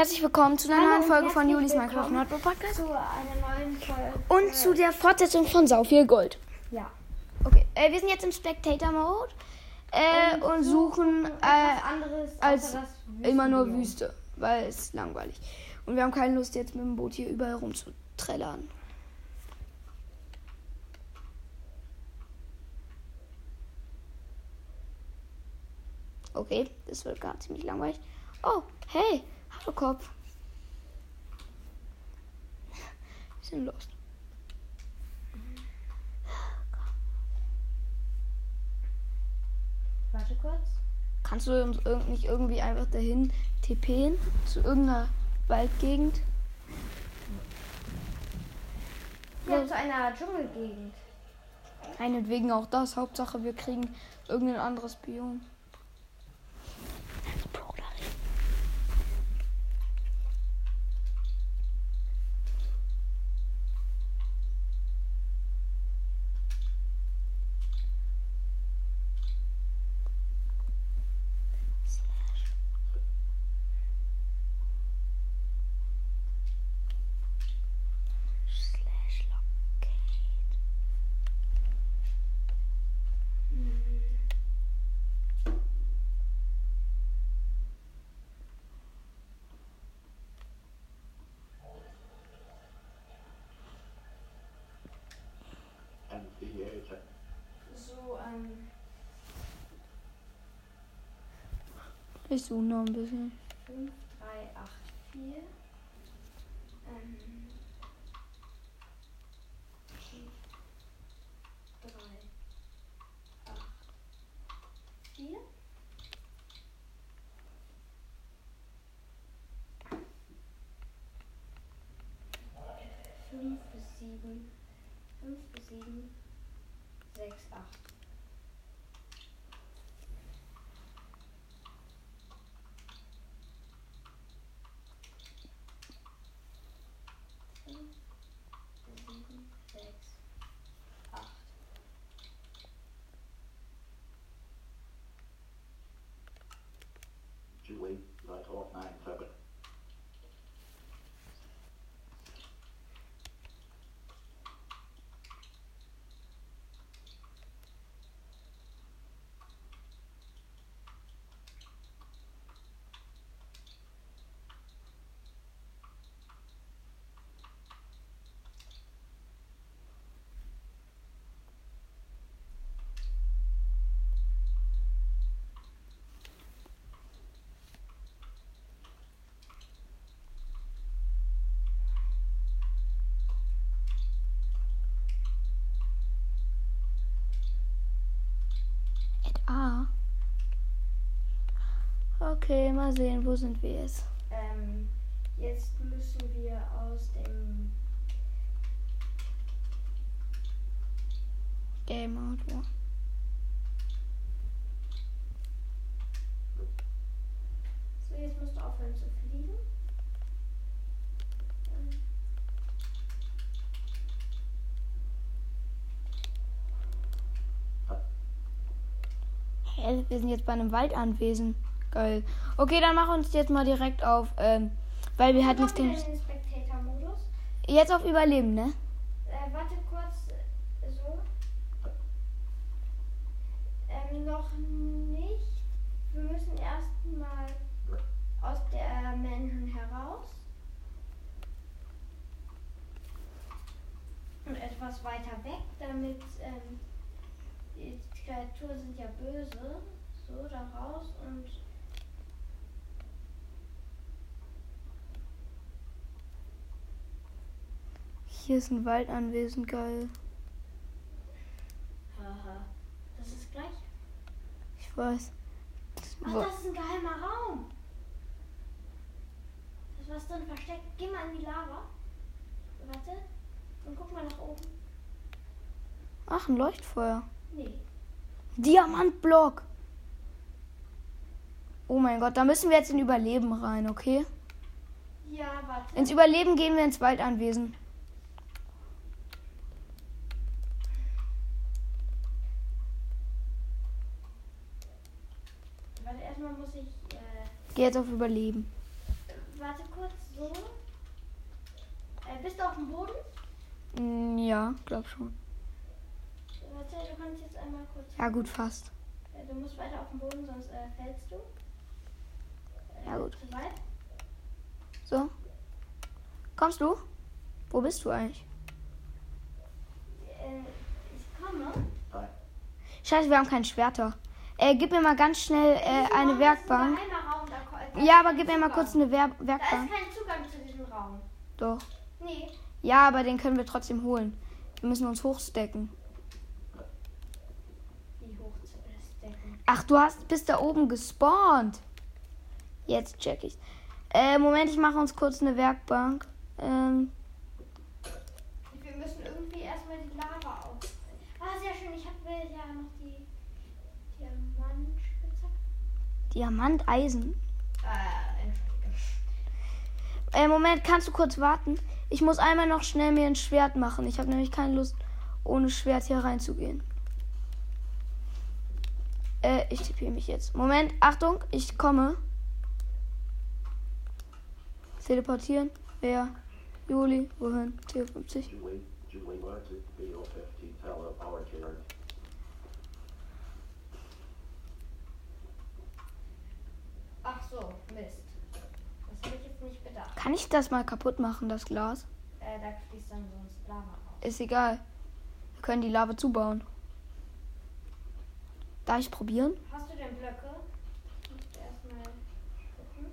herzlich willkommen zu einer neuen und Folge von Julis Minecraft Notebook Podcast zu einer neuen Folge. und zu der Fortsetzung von Sau viel Gold. ja. Okay, äh, wir sind jetzt im Spectator Mode äh, und, suchen etwas äh, als immer nur. Wüste, weil es ist langweilig. Und wir haben keine Lust jetzt mit dem Boot hier überall rumzutrellern. Okay, das wird gerade ziemlich langweilig. Oh, hey, hallo Kopf. Wir sind lost. Warte kurz. Kannst du uns irg nicht irgendwie einfach dahin TPen zu irgendeiner Waldgegend? Ja, zu einer Dschungelgegend. Meinetwegen auch das. Hauptsache, wir kriegen irgendein anderes Biom. Slash locate. MCH. So, ähm, Ich suche noch ein bisschen. 5, 3, 8, 4. Okay, mal sehen, wo sind wir jetzt? Ähm, jetzt müssen wir aus dem Game Auto. So, jetzt musst du aufhören zu fliegen. Hä, wir sind jetzt bei einem Waldanwesen. Geil. Okay, dann machen wir uns jetzt mal direkt auf, ähm, weil wir in den Spectator-Modus. Jetzt auf Überleben, ne? Äh, warte kurz. äh, So. Ähm, noch nicht. Wir müssen erstmal aus der Mansion heraus. Und etwas weiter weg, damit ähm, die Kreaturen sind ja böse. So, da raus und Hier ist ein Waldanwesen, geil. haha. Das ist gleich. Ich weiß. Das, Ach, wo- das ist ein geheimer Raum. Das was drin versteckt. Geh mal in die Lava. Warte. Und guck mal nach oben. Ach, ein Leuchtfeuer. Nee. Diamantblock. Oh mein Gott, da müssen wir jetzt in Überleben rein, okay? Ja, warte. Ins Überleben gehen wir ins Waldanwesen. Warte, erstmal muss ich. Äh, Geh jetzt auf Überleben. warte kurz. auf dem Boden? Mm, Ja, glaub schon. Warte, du kannst jetzt einmal kurz. Ja, gut, fast. Äh, Du musst weiter auf dem Boden, sonst äh, fällst du. Äh, Ja, gut. Zu weit? So. Kommst du? Wo bist du eigentlich? Äh, ich komme. Scheiße, wir haben kein Schwerter. Äh, gib mir mal ganz schnell äh, eine Werkbank. Ist Ja, aber gib mir mal kurz eine Wer Da Werkbank. ist kein Zugang zu diesem Raum. Doch. Nee. Ja, aber den können wir trotzdem holen. Wir müssen uns hochstecken. Wie hoch zu stecken? Ach, du hast bist da oben gespawnt. Jetzt check ich. Äh, Moment, ich mache uns kurz eine Werkbank. Ähm, Wir müssen irgendwie erstmal die Lava auf. Ah, sehr schön. Ich habe ja noch die Diamantspitzhacke. Diamanteisen. Äh, Moment, kannst du kurz warten? Ich muss einmal noch schnell mir ein Schwert machen. Ich habe nämlich keine Lust, ohne Schwert hier reinzugehen. Äh, ich tippe mich jetzt. Moment, Achtung, ich komme. Teleportieren. Wer? Juli, wohin? T50. Julie, Julie, where to be your 15 fellow power killers? Ach so, Mist. Das habe ich jetzt nicht bedacht. Kann ich das mal kaputt machen, das Glas? Äh, da fließt dann sonst Lava raus. Ist egal. Wir können die Lava zubauen. Darf ich probieren? Hast du denn Blöcke?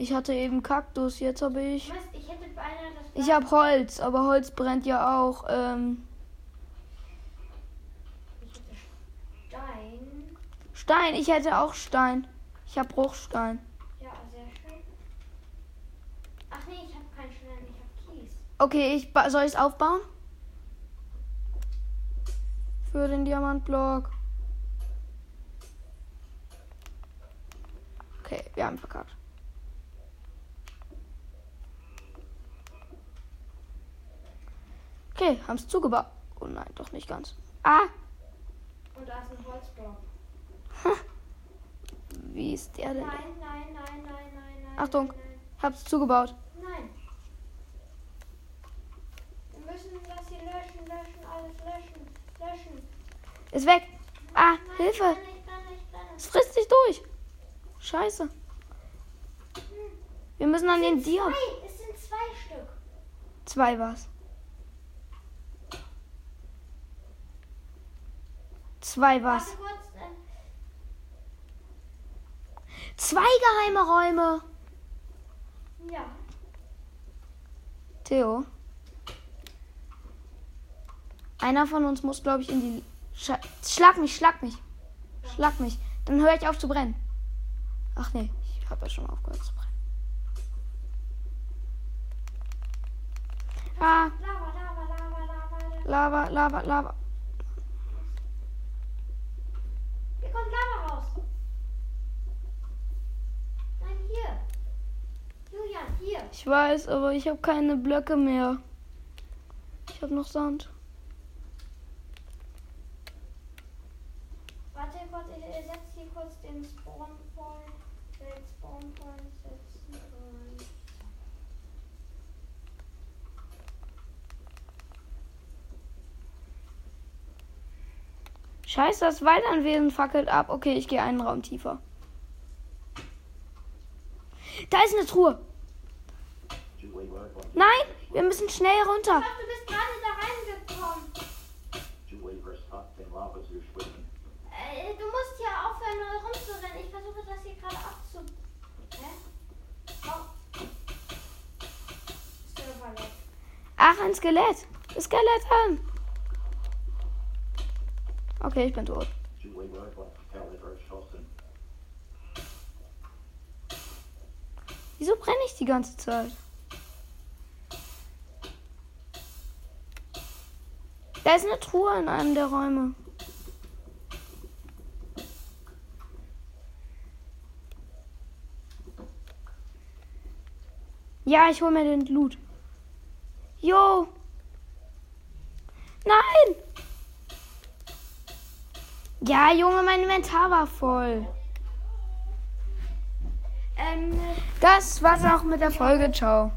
Ich hatte eben Kaktus, jetzt habe ich. Mist, ich hätte beinahe das Ich habe Holz, aber Holz brennt ja auch. Ähm, Ich hätte Stein. Stein, ich hätte auch Stein. Ich habe Bruchstein. Ja, sehr schön. Ach nee, ich habe keinen Stein, ich habe Kies. Okay, ich soll ich es aufbauen? Für den Diamantblock. Okay, wir haben verkackt. Okay, haben es zugebaut. Oh nein, doch nicht ganz. Ah, Und da ist ein Holzblock. wie ist der denn? Nein, nein, nein, nein, nein, nein. Achtung. Nein, nein. Hab's zugebaut. nein. Wir müssen das hier löschen, löschen, alles löschen, löschen. Ist weg. Ah, Nein, Hilfe. Es frisst sich durch. Scheiße. Wir müssen an den Dia. Zwei, es sind zwei Stück. Zwei was. Zwei was. Zwei geheime Räume. ja. Theo. Einer von uns muss, glaube ich, in die. Scha schlag mich, schlag mich. Schlag mich. Dann höre ich auf zu brennen. Ach nee, ich habe ja schon aufgehört zu brennen. Ah, Lava, Lava, Lava, Lava. Lava, Lava, Lava. Hier kommt Lava raus. Nein, hier. Julian, hier. Ich weiß, aber ich habe keine Blöcke mehr. Ich habe noch Sand. Warte kurz, ich ich setze hier kurz den Spawn Point. Den Spawn Point setzen. Und Scheiße, das Waldanwesen fackelt ab. Okay, ich gehe einen Raum tiefer. Da ist eine Truhe. Nein, wir müssen schnell runter. Ach, du bist gerade da reingekommen. Julie, we're stuck in lava as you're swimming. Äh, du musst hier aufhören, rumzurennen. Ich versuche das hier gerade abzu... Hä? Oh. Server lag. Ach, ein Skelett. Skeleton. Okay, ich bin tot. Wieso brenne ich die ganze Zeit? Da ist eine Truhe in einem der Räume. Ja, ich hole mir den Loot. Jo. Nein. Ja, Junge, mein Inventar war voll. Ähm, Das war's auch mit der Folge. Ciao.